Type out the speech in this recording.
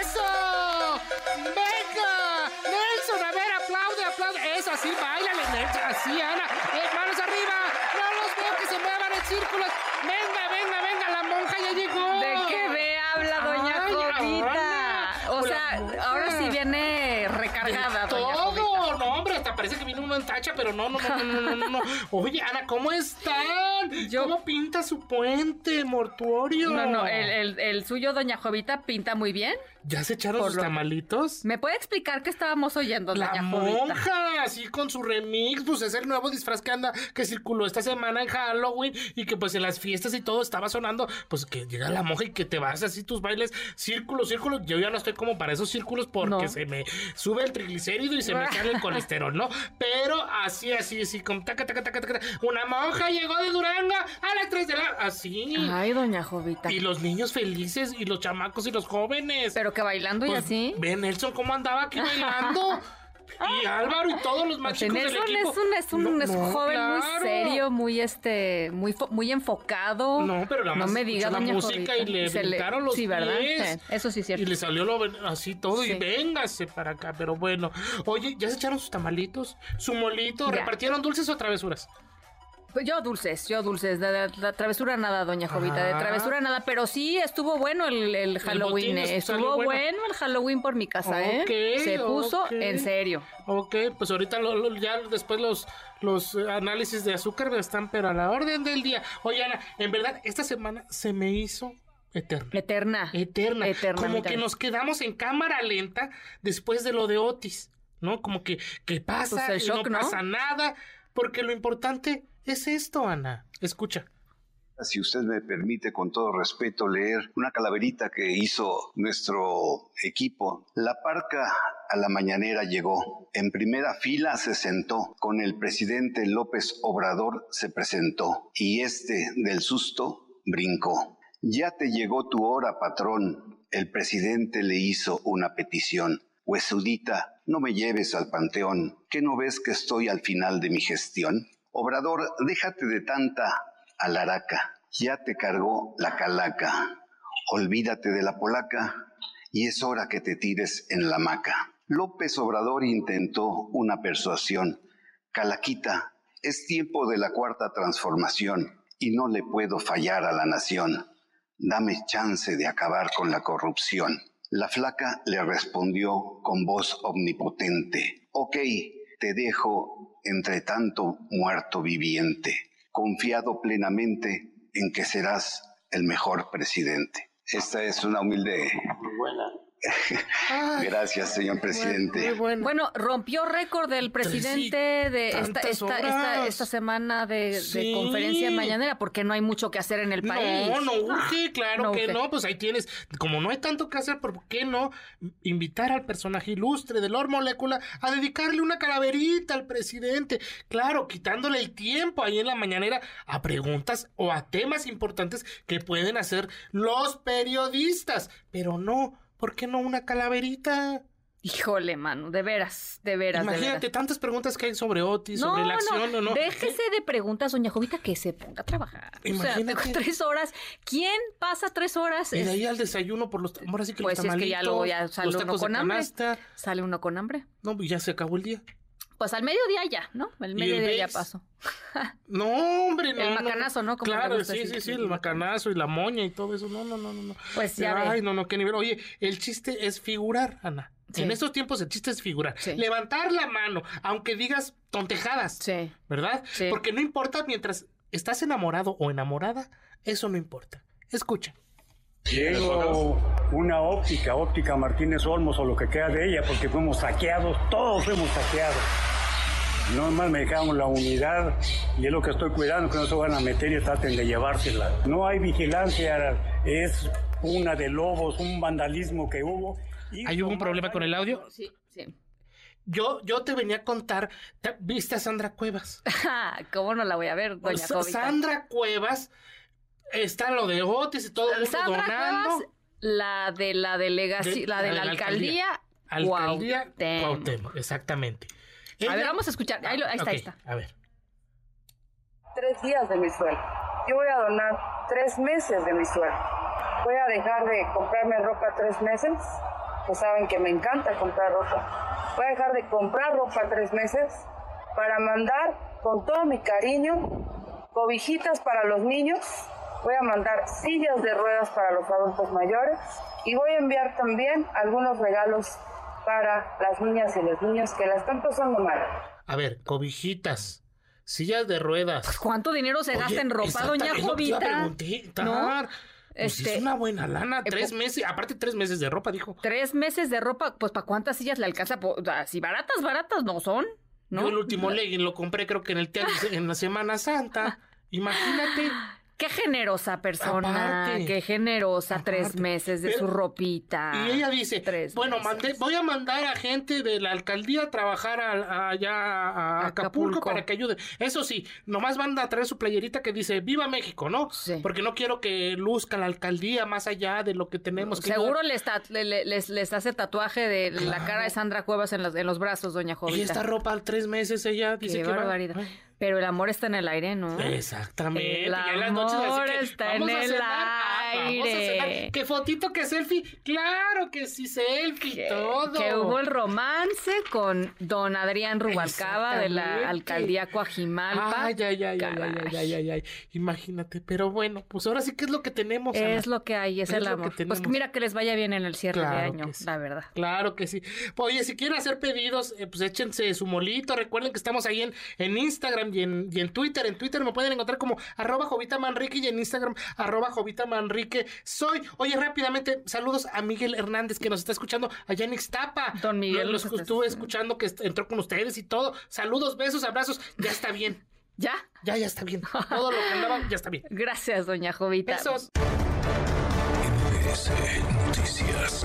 ¡Eso! ¡Venga! Nelson, a ver, aplaude, aplaude. Eso, así, bailale, Nelson. Así, Ana. Eh, manos arriba. No los veo que se muevan en círculos. Venga, venga, venga, la monja ya llegó. ¿De qué me habla doña Ay, Jovita? O sea, ahora sí viene recargada, doña Jovita. Todo, no, parece que viene uno en tacha, pero no, no, no, no, no, no, no, no. Oye, Ana, ¿cómo están? Yo- ¿Cómo pinta su puente mortuorio? No, no, el, el- el suyo, doña Jovita, pinta muy bien. ¿Ya se echaron Por sus lo- tamalitos? ¿Me puede explicar qué estábamos oyendo, La doña Jovita? monja, así con su remix, pues es el nuevo disfraz que anda, que circuló esta semana en Halloween y que pues en las fiestas y todo estaba sonando, pues que llega la monja y que te vas así tus bailes, círculo, círculo, yo ya no estoy como para esos círculos porque No. se me sube el triglicérido y se me sale el colesterol, ¿no? Pero así, así, así, con taca, taca, taca, taca, una monja llegó de Duranga a las 3 de la... así. Ay, doña Jovita. Y los niños felices y los chamacos y los jóvenes. Pero que bailando y Pues, así. Ve Nelson cómo andaba aquí bailando. Y Álvaro y todos los más Pues chicos del equipo. es un, es un, No, es un no, joven muy serio, muy este, muy, muy enfocado. No, pero nada no me diga, la música Jovita. y le Se brincaron los Sí, ¿verdad? pies. Sí, eso sí es cierto. Y le salió lo, así todo Sí. y véngase para acá. Pero bueno, oye, ¿ya se echaron sus tamalitos? ¿Su molito? Ya. ¿Repartieron dulces o travesuras? Pues Yo dulces, yo dulces, de, de travesura nada, doña Jovita, de travesura nada, pero sí estuvo bueno el, el Halloween, salió estuvo bueno. bueno. el Halloween por mi casa, ¿eh? Se puso en serio. Ok, pues ahorita lo- lo- ya después los, los análisis de azúcar están, pero a la orden del día. Oye, Ana, en verdad, esta semana se me hizo eterna. Eterna. Eterna. Eterna, Como que nos quedamos en cámara lenta después de lo de Otis, ¿no? Como que, que pasa Pues el shock, no ¿no? pasa nada, porque lo importante es esto, Ana. Escucha. Si usted me permite, con todo respeto, leer una calaverita que hizo nuestro equipo. La parca a la mañanera llegó. En primera fila se sentó. Con el presidente López Obrador se presentó. Y este, del susto, brincó. Ya te llegó tu hora, patrón. El presidente le hizo una petición. Huesudita, no me lleves al panteón. ¿Qué no ves que estoy al final de mi gestión? Obrador, déjate de tanta alaraca. Ya te cargó la calaca. Olvídate de la polaca y es hora que te tires en la hamaca. López Obrador intentó una persuasión. Calaquita, es tiempo de la cuarta transformación y no le puedo fallar a la nación. Dame chance de acabar con la corrupción. La flaca le respondió con voz omnipotente. Ok, te dejo entre tanto muerto viviente, confiado plenamente en que serás el mejor presidente. Esta es una humilde... Ay, Gracias, señor presidente. Muy bueno. Bueno, rompió récord del presidente de esta, tantas esta, esta, horas. esta semana de, de Sí. conferencia mañanera, porque no hay mucho que hacer en el país. No, no urge, claro no que urge. no, pues ahí tienes, como no hay tanto que hacer, ¿por qué no invitar al personaje ilustre de Lord Molecula a dedicarle una calaverita al presidente? Claro, quitándole el tiempo ahí en la mañanera a preguntas o a temas importantes que pueden hacer los periodistas, pero no, ¿por qué no una calaverita? Híjole, mano, de veras, de veras, de Imagínate veras. tantas preguntas que hay sobre Otis, sobre la acción o no. déjese de preguntas, doña Jovita, que se ponga a trabajar. O sea, Imagínate. tengo tres horas. ¿Quién pasa tres horas? Y de ahí al desayuno por los ahora sí que pues los es que ya luego ya sale uno con hambre. canasta. Sale uno con hambre. No, pues ya se acabó el día. Pues al mediodía ya, ¿no? El el mediodía ya pasó. No, hombre, no. El macanazo, ¿no? Como Claro, gusta sí, decir. sí, sí, el macanazo y la moña y todo eso. No, no, no, no. no. Pues ya ve. Ay, no, no, qué nivel. Oye, el chiste es figurar, Ana. Sí. En estos tiempos el chiste es figurar. Sí. Levantar la mano, aunque digas tontejadas. Sí. ¿Verdad? Sí. Porque no importa mientras estás enamorado o enamorada, eso no importa. Escucha. Llego una óptica, óptica Martínez Olmos o lo que queda de ella, porque fuimos saqueados, todos fuimos saqueados. Nomás me dejaron la unidad y es lo que estoy cuidando, que no se van a meter y traten de llevársela. No hay vigilancia, es una de lobos, un vandalismo que hubo. y ¿Ahí hubo un problema con el audio? Sí, sí. Yo, yo te venía a contar, ¿te- ¿viste a Sandra Cuevas? ¿Cómo no la voy a ver, doña Jovita? Sandra Cuevas, está lo de Otis y todo el mundo Sandra donando. Cuevas, la de la delegacia, De- la de la, alcaldía, Alcaldía Cuauhtémoc. Cuauhtémoc, exactamente. A ver, vamos a escuchar. Ahí, lo- ahí está, ahí está. A ver. tres días de mi sueldo. Yo voy a donar tres meses de mi sueldo. Voy a dejar de comprarme ropa tres meses, que saben que me encanta comprar ropa. Voy a dejar de comprar ropa tres meses para mandar con todo mi cariño cobijitas para los niños. Voy a mandar sillas de ruedas para los adultos mayores y voy a enviar también algunos regalos para las niñas y los niños que la están pasando mal. A ver, cobijitas, sillas de ruedas. ¿Cuánto dinero se gasta Oye, en ropa, doña Jovita? ¿No? Pues Este, es una buena lana, eh, tres meses, aparte tres meses de ropa, dijo. Tres meses de ropa, pues ¿para cuántas sillas le alcanza? Po- o sea, Si baratas, baratas no son, ¿no? Yo el último legging lo compré creo que en el tianguis en la Semana Santa. Imagínate. Qué generosa persona, Aparte. qué generosa, tres meses de Pero- su ropita. Y ella dice, Tres bueno, mandé, voy a mandar a gente de la alcaldía a trabajar a- a- allá a, Acapulco, Acapulco. para que ayude. Eso sí, nomás van a traer su playerita que dice, viva México, ¿no? Sí. Porque no quiero que luzca la alcaldía más allá de lo que tenemos que Seguro les, ta- le- le- les, les hace tatuaje de la cara de Sandra Cuevas en los, en los brazos, doña Jovita. Y esta ropa tres meses ella dice Qué que barbaridad. Pero el amor está en el aire, ¿no? Exactamente. El y en las noches así amor que, está vamos en a cenar. Aire. ¿Qué fotito, qué selfie? Claro que sí, selfie, que, todo. que hubo el romance con don Adrián Rubalcaba de la alcaldía Coajimalpa. Ay, ay, ay, ay, ay, ay, ay, ay, ay. Imagínate, pero bueno, pues ahora sí que es lo que tenemos. Ana. Es lo que hay, es, Es el que amor. Pues mira que les vaya bien en el cierre de año, que sí. la verdad. Claro que sí. Oye, si quieren hacer pedidos, eh, pues échense su molito. Recuerden que estamos ahí en, en Instagram y en, y en Twitter. En Twitter me pueden encontrar como arroba Jovita Manrique y en Instagram arroba Jovita Manrique. Soy. Oye, rápidamente, saludos a Miguel Hernández que nos está escuchando allá en Ixtapa. Don Miguel Los estuve escuchando. que est- entró con ustedes y todo. Saludos, besos, abrazos. Ya está bien. ¿Ya? Ya, ya está bien. Todo lo que andaba, ya está bien. Gracias, doña Jovita. Besos. MBS Noticias.